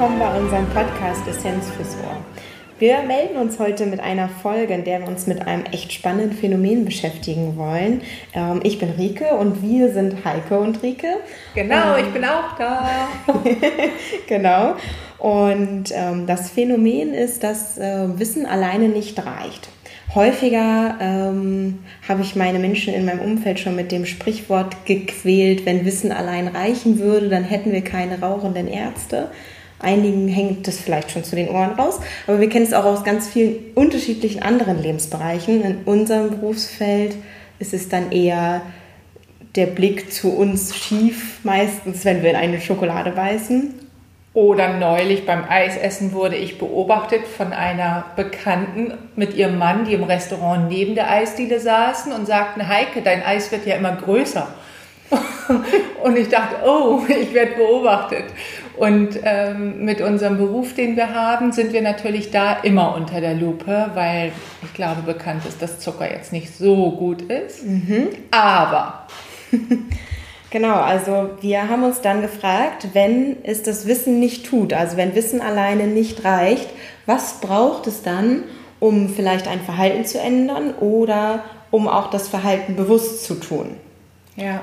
willkommen bei unserem Podcast Essenz fürs Ohr. Wir melden uns heute mit einer Folge, in der wir uns mit einem echt spannenden Phänomen beschäftigen wollen. Ähm, ich bin Rike und wir sind Heike und Rike. Genau, ähm, ich bin auch da. genau. Und ähm, das Phänomen ist, dass Wissen alleine nicht reicht. Häufiger ähm, habe ich meine Menschen in meinem Umfeld schon mit dem Sprichwort gequält, wenn Wissen allein reichen würde, dann hätten wir keine rauchenden Ärzte. Einigen hängt das vielleicht schon zu den Ohren raus, aber wir kennen es auch aus ganz vielen unterschiedlichen anderen Lebensbereichen. In unserem Berufsfeld ist es dann eher der Blick zu uns schief, meistens, wenn wir in eine Schokolade beißen. Oder neulich beim Eisessen wurde ich beobachtet von einer Bekannten mit ihrem Mann, die im Restaurant neben der Eisdiele saßen und sagten, Heike, dein Eis wird ja immer größer. und ich dachte, oh, ich werde beobachtet. Und ähm, mit unserem Beruf, den wir haben, sind wir natürlich da immer unter der Lupe, weil ich glaube, bekannt ist, dass Zucker jetzt nicht so gut ist. Mhm. Aber Genau, also wir haben uns dann gefragt, wenn es das Wissen nicht tut, also wenn Wissen alleine nicht reicht, was braucht es dann, um vielleicht ein Verhalten zu ändern oder um auch das Verhalten bewusst zu tun? Ja.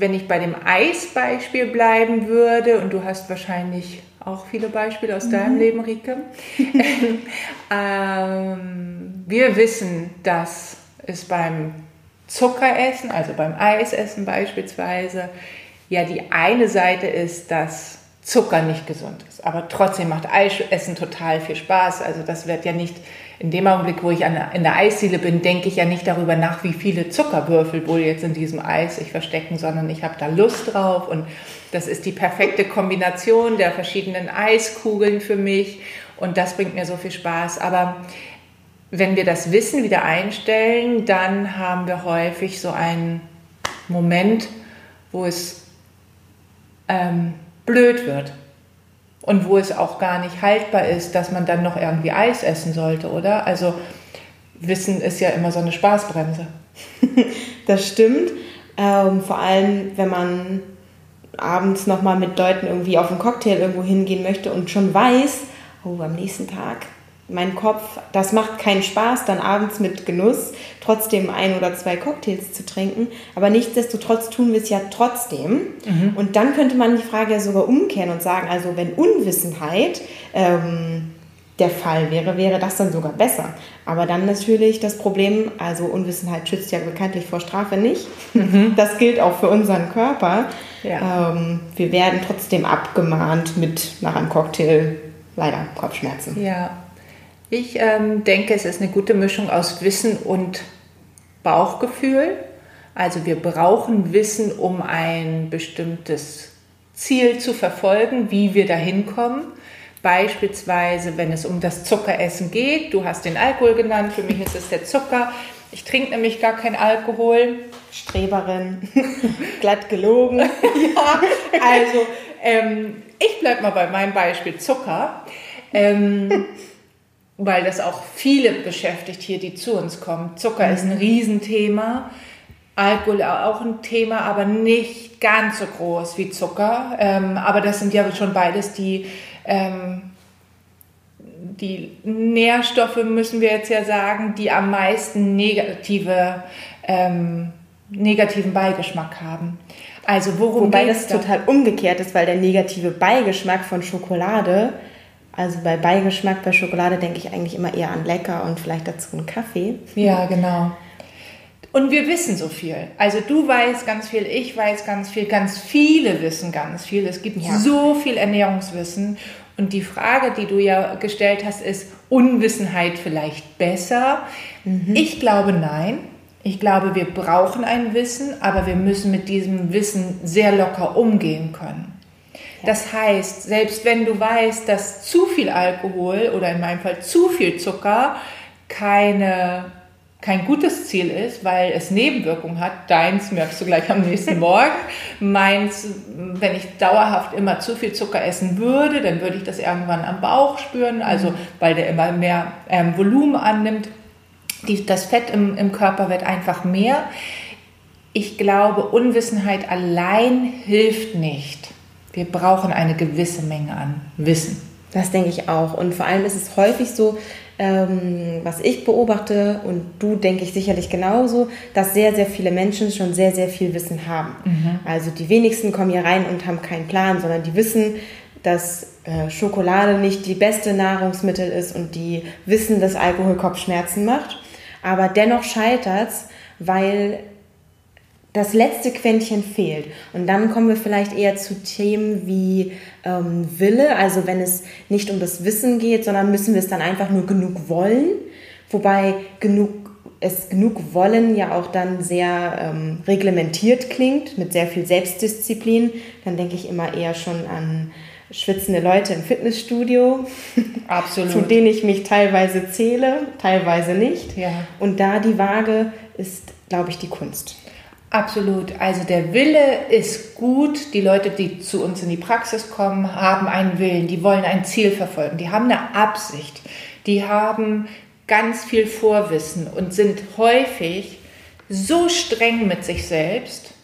Wenn ich bei dem Eisbeispiel bleiben würde, und du hast wahrscheinlich auch viele Beispiele aus mhm. deinem Leben, Rike, ähm, wir wissen, dass es beim Zucker essen, also beim Eisessen beispielsweise, ja die eine Seite ist, dass Zucker nicht gesund ist. Aber trotzdem macht Eisessen total viel Spaß. Also das wird ja nicht, in dem Augenblick, wo ich an, in der Eisdiele bin, denke ich ja nicht darüber nach, wie viele Zuckerwürfel wohl jetzt in diesem Eis sich verstecken, sondern ich habe da Lust drauf. Und das ist die perfekte Kombination der verschiedenen Eiskugeln für mich. Und das bringt mir so viel Spaß. Aber wenn wir das Wissen wieder einstellen, dann haben wir häufig so einen Moment, wo es ähm, blöd wird und wo es auch gar nicht haltbar ist, dass man dann noch irgendwie Eis essen sollte, oder? Also Wissen ist ja immer so eine Spaßbremse. das stimmt. Ähm, vor allem, wenn man abends nochmal mit Leuten irgendwie auf einen Cocktail irgendwo hingehen möchte und schon weiß, oh, am nächsten Tag mein Kopf, das macht keinen Spaß, dann abends mit Genuss trotzdem ein oder zwei Cocktails zu trinken. Aber nichtsdestotrotz tun wir es ja trotzdem. Mhm. Und dann könnte man die Frage ja sogar umkehren und sagen, also wenn Unwissenheit ähm, der Fall wäre, wäre das dann sogar besser. Aber dann natürlich das Problem, also Unwissenheit schützt ja bekanntlich vor Strafe nicht. Mhm. Das gilt auch für unseren Körper. Ja. Ähm, wir werden trotzdem abgemahnt mit nach einem Cocktail leider Kopfschmerzen. Ja. Ich ähm, denke, es ist eine gute Mischung aus Wissen und Bauchgefühl. Also wir brauchen Wissen, um ein bestimmtes Ziel zu verfolgen, wie wir dahin kommen. Beispielsweise, wenn es um das Zuckeressen geht. Du hast den Alkohol genannt, für mich ist es der Zucker. Ich trinke nämlich gar keinen Alkohol. Streberin, glatt gelogen. ja, also ähm, ich bleibe mal bei meinem Beispiel Zucker. Ähm, weil das auch viele beschäftigt hier, die zu uns kommen. Zucker mhm. ist ein mhm. Riesenthema, Alkohol auch ein Thema, aber nicht ganz so groß wie Zucker. Ähm, aber das sind ja schon beides die, ähm, die Nährstoffe, müssen wir jetzt ja sagen, die am meisten negative, ähm, negativen Beigeschmack haben. Also worum Wobei das da? total umgekehrt ist, weil der negative Beigeschmack von Schokolade also bei Beigeschmack bei Schokolade denke ich eigentlich immer eher an lecker und vielleicht dazu einen Kaffee. Ja, genau. Und wir wissen so viel. Also du weißt ganz viel, ich weiß ganz viel, ganz viele wissen ganz viel. Es gibt ja. so viel Ernährungswissen. Und die Frage, die du ja gestellt hast, ist Unwissenheit vielleicht besser? Mhm. Ich glaube nein. Ich glaube, wir brauchen ein Wissen, aber wir müssen mit diesem Wissen sehr locker umgehen können. Das heißt, selbst wenn du weißt, dass zu viel Alkohol oder in meinem Fall zu viel Zucker keine, kein gutes Ziel ist, weil es Nebenwirkungen hat, deins merkst du gleich am nächsten Morgen, meins, wenn ich dauerhaft immer zu viel Zucker essen würde, dann würde ich das irgendwann am Bauch spüren, also mhm. weil der immer mehr ähm, Volumen annimmt. Die, das Fett im, im Körper wird einfach mehr. Ich glaube, Unwissenheit allein hilft nicht Wir brauchen eine gewisse Menge an Wissen. Das denke ich auch. Und vor allem ist es häufig so, ähm, was ich beobachte und du denke ich sicherlich genauso, dass sehr, sehr viele Menschen schon sehr, sehr viel Wissen haben. Mhm. Also die wenigsten kommen hier rein und haben keinen Plan, sondern die wissen, dass äh, Schokolade nicht die beste Nahrungsmittel ist und die wissen, dass Alkohol Kopfschmerzen macht. Aber dennoch scheitert es, weil das letzte Quäntchen fehlt. Und dann kommen wir vielleicht eher zu Themen wie ähm, Wille, also wenn es nicht um das Wissen geht, sondern müssen wir es dann einfach nur genug wollen. Wobei genug, es genug wollen ja auch dann sehr ähm, reglementiert klingt, mit sehr viel Selbstdisziplin. Dann denke ich immer eher schon an schwitzende Leute im Fitnessstudio, Absolut. zu denen ich mich teilweise zähle, teilweise nicht. Ja. Und da die Waage ist, glaube ich, die Kunst. Absolut. Also der Wille ist gut. Die Leute, die zu uns in die Praxis kommen, haben einen Willen. Die wollen ein Ziel verfolgen. Die haben eine Absicht. Die haben ganz viel Vorwissen und sind häufig so streng mit sich selbst,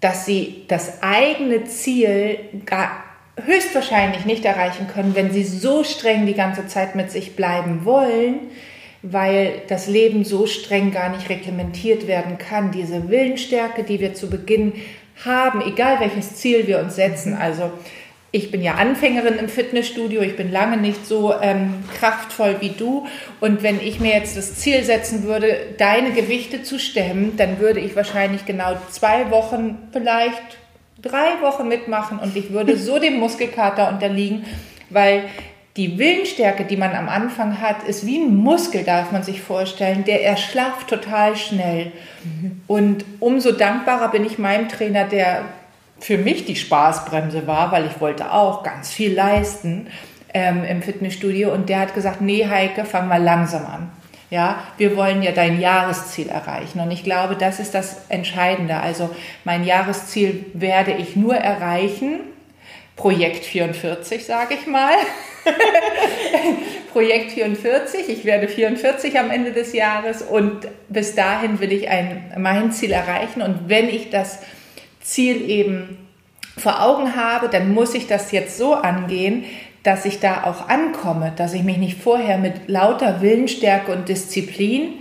dass sie das eigene Ziel gar höchstwahrscheinlich nicht erreichen können, wenn sie so streng die ganze Zeit mit sich bleiben wollen, weil das Leben so streng gar nicht reglementiert werden kann. Diese Willensstärke, die wir zu Beginn haben, egal welches Ziel wir uns setzen, also ich bin ja Anfängerin im Fitnessstudio, ich bin lange nicht so ähm, kraftvoll wie du. Und wenn ich mir jetzt das Ziel setzen würde, deine Gewichte zu stemmen, dann würde ich wahrscheinlich genau zwei Wochen, vielleicht drei Wochen mitmachen und ich würde so dem Muskelkater unterliegen, weil die Willensstärke, die man am Anfang hat, ist wie ein Muskel, darf man sich vorstellen. Der erschlafft total schnell. Und umso dankbarer bin ich meinem Trainer, der für mich die Spaßbremse war, weil ich wollte auch ganz viel leisten ähm, im Fitnessstudio. Und der hat gesagt, nee Heike, fang mal langsam an. Ja, wir wollen ja dein Jahresziel erreichen. Und ich glaube, das ist das Entscheidende. Also mein Jahresziel werde ich nur erreichen, Projekt 44, sage ich mal. Projekt 44, ich werde 44 am Ende des Jahres und bis dahin will ich ein, mein Ziel erreichen. Und wenn ich das Ziel eben vor Augen habe, dann muss ich das jetzt so angehen, dass ich da auch ankomme, dass ich mich nicht vorher mit lauter Willensstärke und Disziplin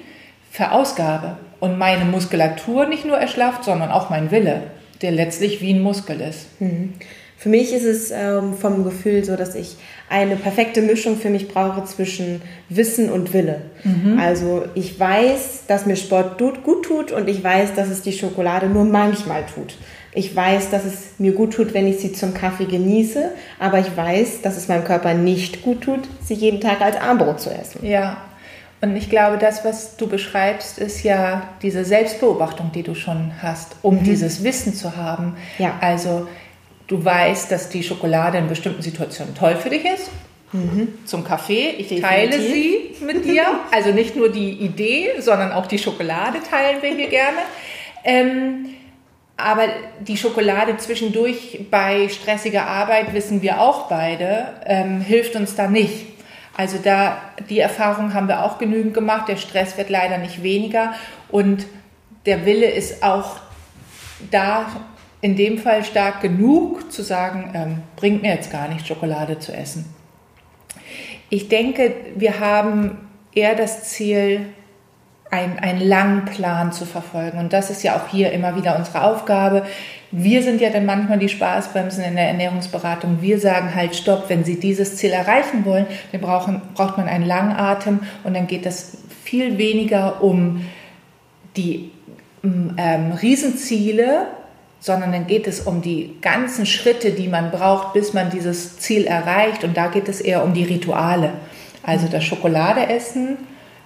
verausgabe und meine Muskulatur nicht nur erschlafft, sondern auch mein Wille, der letztlich wie ein Muskel ist. Mhm. Für mich ist es ähm, vom Gefühl so, dass ich eine perfekte Mischung für mich brauche zwischen Wissen und Wille. Mhm. Also ich weiß, dass mir Sport gut tut und ich weiß, dass es die Schokolade nur manchmal tut. Ich weiß, dass es mir gut tut, wenn ich sie zum Kaffee genieße, aber ich weiß, dass es meinem Körper nicht gut tut, sie jeden Tag als Armbrot zu essen. Ja, und ich glaube, das, was du beschreibst, ist ja diese Selbstbeobachtung, die du schon hast, um mhm. dieses Wissen zu haben. Ja. Also Du weißt, dass die Schokolade in bestimmten Situationen toll für dich ist. Mhm. Zum Kaffee. Ich Definitiv. teile sie mit dir. Also nicht nur die Idee, sondern auch die Schokolade teilen wir hier gerne. Ähm, aber die Schokolade zwischendurch bei stressiger Arbeit, wissen wir auch beide, ähm, hilft uns da nicht. Also da, die Erfahrung haben wir auch genügend gemacht. Der Stress wird leider nicht weniger und der Wille ist auch da in dem Fall stark genug zu sagen, ähm, bringt mir jetzt gar nicht Schokolade zu essen. Ich denke, wir haben eher das Ziel, ein, einen langen Plan zu verfolgen. Und das ist ja auch hier immer wieder unsere Aufgabe. Wir sind ja dann manchmal die Spaßbremsen in der Ernährungsberatung. Wir sagen halt, stopp, wenn Sie dieses Ziel erreichen wollen, dann brauchen, braucht man einen Langatem und dann geht es viel weniger um die ähm, Riesenziele, sondern dann geht es um die ganzen Schritte, die man braucht, bis man dieses Ziel erreicht. Und da geht es eher um die Rituale. Also das Schokoladeessen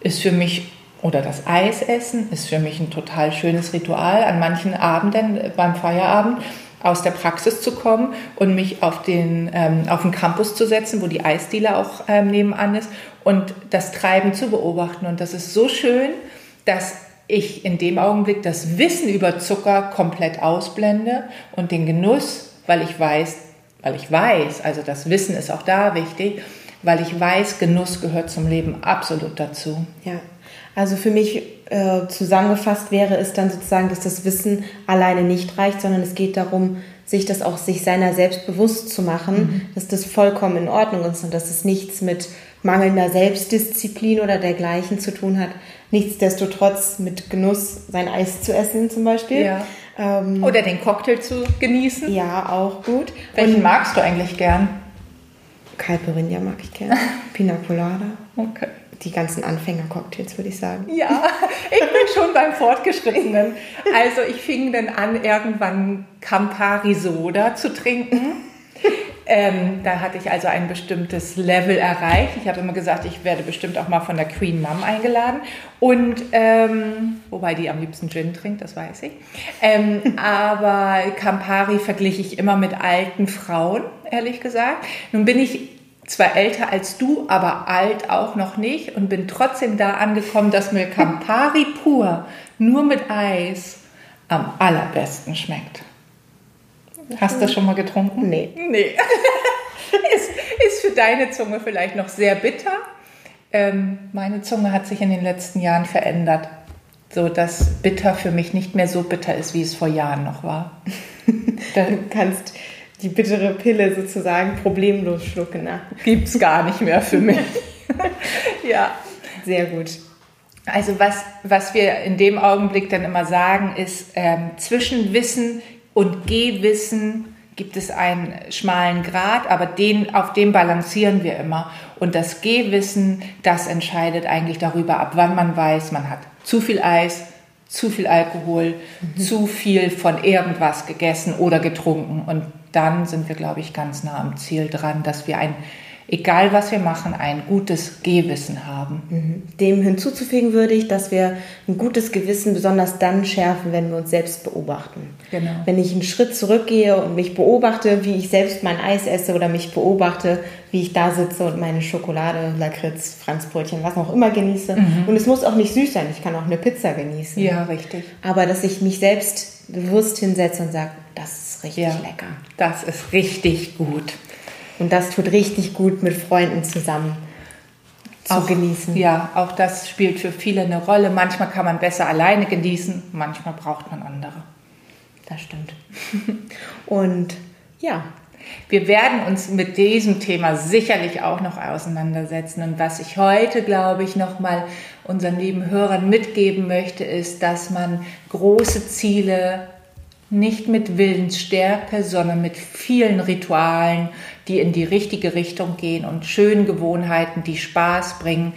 ist für mich oder das Eisessen ist für mich ein total schönes Ritual, an manchen Abenden beim Feierabend aus der Praxis zu kommen und mich auf den, ähm, auf den Campus zu setzen, wo die Eisdiele auch ähm, nebenan ist und das Treiben zu beobachten. Und das ist so schön, dass ich in dem Augenblick das Wissen über Zucker komplett ausblende und den Genuss, weil ich weiß, weil ich weiß, also das Wissen ist auch da wichtig, weil ich weiß, Genuss gehört zum Leben absolut dazu. Ja, also für mich äh, zusammengefasst wäre es dann sozusagen, dass das Wissen alleine nicht reicht, sondern es geht darum, sich das auch sich seiner selbst bewusst zu machen, mhm. dass das vollkommen in Ordnung ist und dass es nichts mit mangelnder Selbstdisziplin oder dergleichen zu tun hat. Nichtsdestotrotz mit Genuss sein Eis zu essen zum Beispiel. Ja. Ähm, oder den Cocktail zu genießen. Ja, auch gut. Welchen und magst du eigentlich gern? Caipirinha mag ich gerne. Pina Colada. Okay. Die ganzen Anfänger-Cocktails, würde ich sagen. Ja, ich bin schon beim Fortgeschrittenen. Also ich fing dann an, irgendwann Campari Soda zu trinken. Ähm, da hatte ich also ein bestimmtes Level erreicht. Ich habe immer gesagt, ich werde bestimmt auch mal von der Queen Mom eingeladen. Und ähm, wobei die am liebsten Gin trinkt, das weiß ich. Ähm, aber Campari vergliche ich immer mit alten Frauen, ehrlich gesagt. Nun bin ich zwar älter als du, aber alt auch noch nicht und bin trotzdem da angekommen, dass mir Campari pur nur mit Eis am allerbesten schmeckt. Hast du das schon mal getrunken? Nee. Nee. ist, ist für deine Zunge vielleicht noch sehr bitter. Ähm, meine Zunge hat sich in den letzten Jahren verändert, so dass bitter für mich nicht mehr so bitter ist, wie es vor Jahren noch war. du kannst die bittere Pille sozusagen problemlos schlucken. Ne? Gibt es gar nicht mehr für mich. ja, sehr gut. Also was, was wir in dem Augenblick dann immer sagen, ist, ähm, zwischen Wissen und Gehwissen gibt es einen schmalen Grad, aber den, auf dem balancieren wir immer. Und das Gehwissen, das entscheidet eigentlich darüber, ab wann man weiß, man hat zu viel Eis, zu viel Alkohol, mhm. zu viel von irgendwas gegessen oder getrunken. Und dann sind wir, glaube ich, ganz nah am Ziel dran, dass wir ein egal was wir machen, ein gutes Gehwissen haben. Mhm. Dem hinzuzufügen würde ich, dass wir ein gutes Gewissen besonders dann schärfen, wenn wir uns selbst beobachten. Genau. Wenn ich einen Schritt zurückgehe und mich beobachte, wie ich selbst mein Eis esse oder mich beobachte, wie ich da sitze und meine Schokolade, Lakritz, Franzbrötchen, was auch immer genieße. Mhm. Und es muss auch nicht süß sein, ich kann auch eine Pizza genießen. Ja, richtig. Aber dass ich mich selbst bewusst hinsetze und sage, das ist richtig ja, lecker. Das ist richtig gut. Und das tut richtig gut mit Freunden zusammen zu auch, genießen. Ja, auch das spielt für viele eine Rolle. Manchmal kann man besser alleine genießen, manchmal braucht man andere. Das stimmt. Und ja. Wir werden uns mit diesem Thema sicherlich auch noch auseinandersetzen. Und was ich heute, glaube ich, nochmal unseren lieben Hörern mitgeben möchte, ist, dass man große Ziele nicht mit Willensstärke, sondern mit vielen Ritualen, die in die richtige Richtung gehen und schönen Gewohnheiten, die Spaß bringen,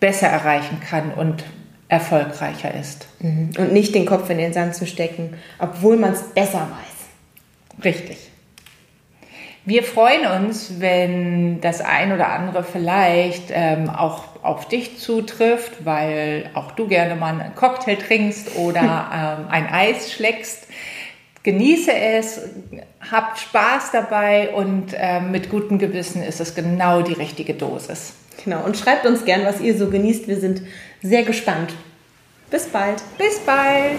besser erreichen kann und erfolgreicher ist. Mhm. Und nicht den Kopf in den Sand zu stecken, obwohl man es besser weiß. Richtig. Wir freuen uns, wenn das ein oder andere vielleicht ähm, auch auf dich zutrifft, weil auch du gerne mal einen Cocktail trinkst oder ähm, ein Eis schlägst genieße es, habt Spaß dabei und äh, mit gutem Gewissen ist es genau die richtige Dosis. Genau, und schreibt uns gern, was ihr so genießt. Wir sind sehr gespannt. Bis bald. Bis bald.